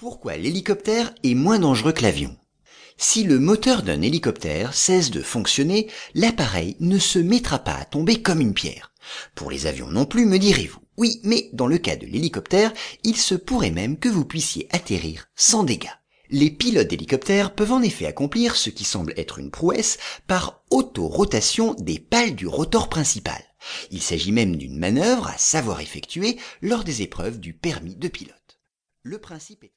Pourquoi l'hélicoptère est moins dangereux que l'avion Si le moteur d'un hélicoptère cesse de fonctionner, l'appareil ne se mettra pas à tomber comme une pierre. Pour les avions non plus, me direz-vous. Oui, mais dans le cas de l'hélicoptère, il se pourrait même que vous puissiez atterrir sans dégâts. Les pilotes d'hélicoptères peuvent en effet accomplir ce qui semble être une prouesse par autorotation des pales du rotor principal. Il s'agit même d'une manœuvre à savoir effectuer lors des épreuves du permis de pilote. Le principe est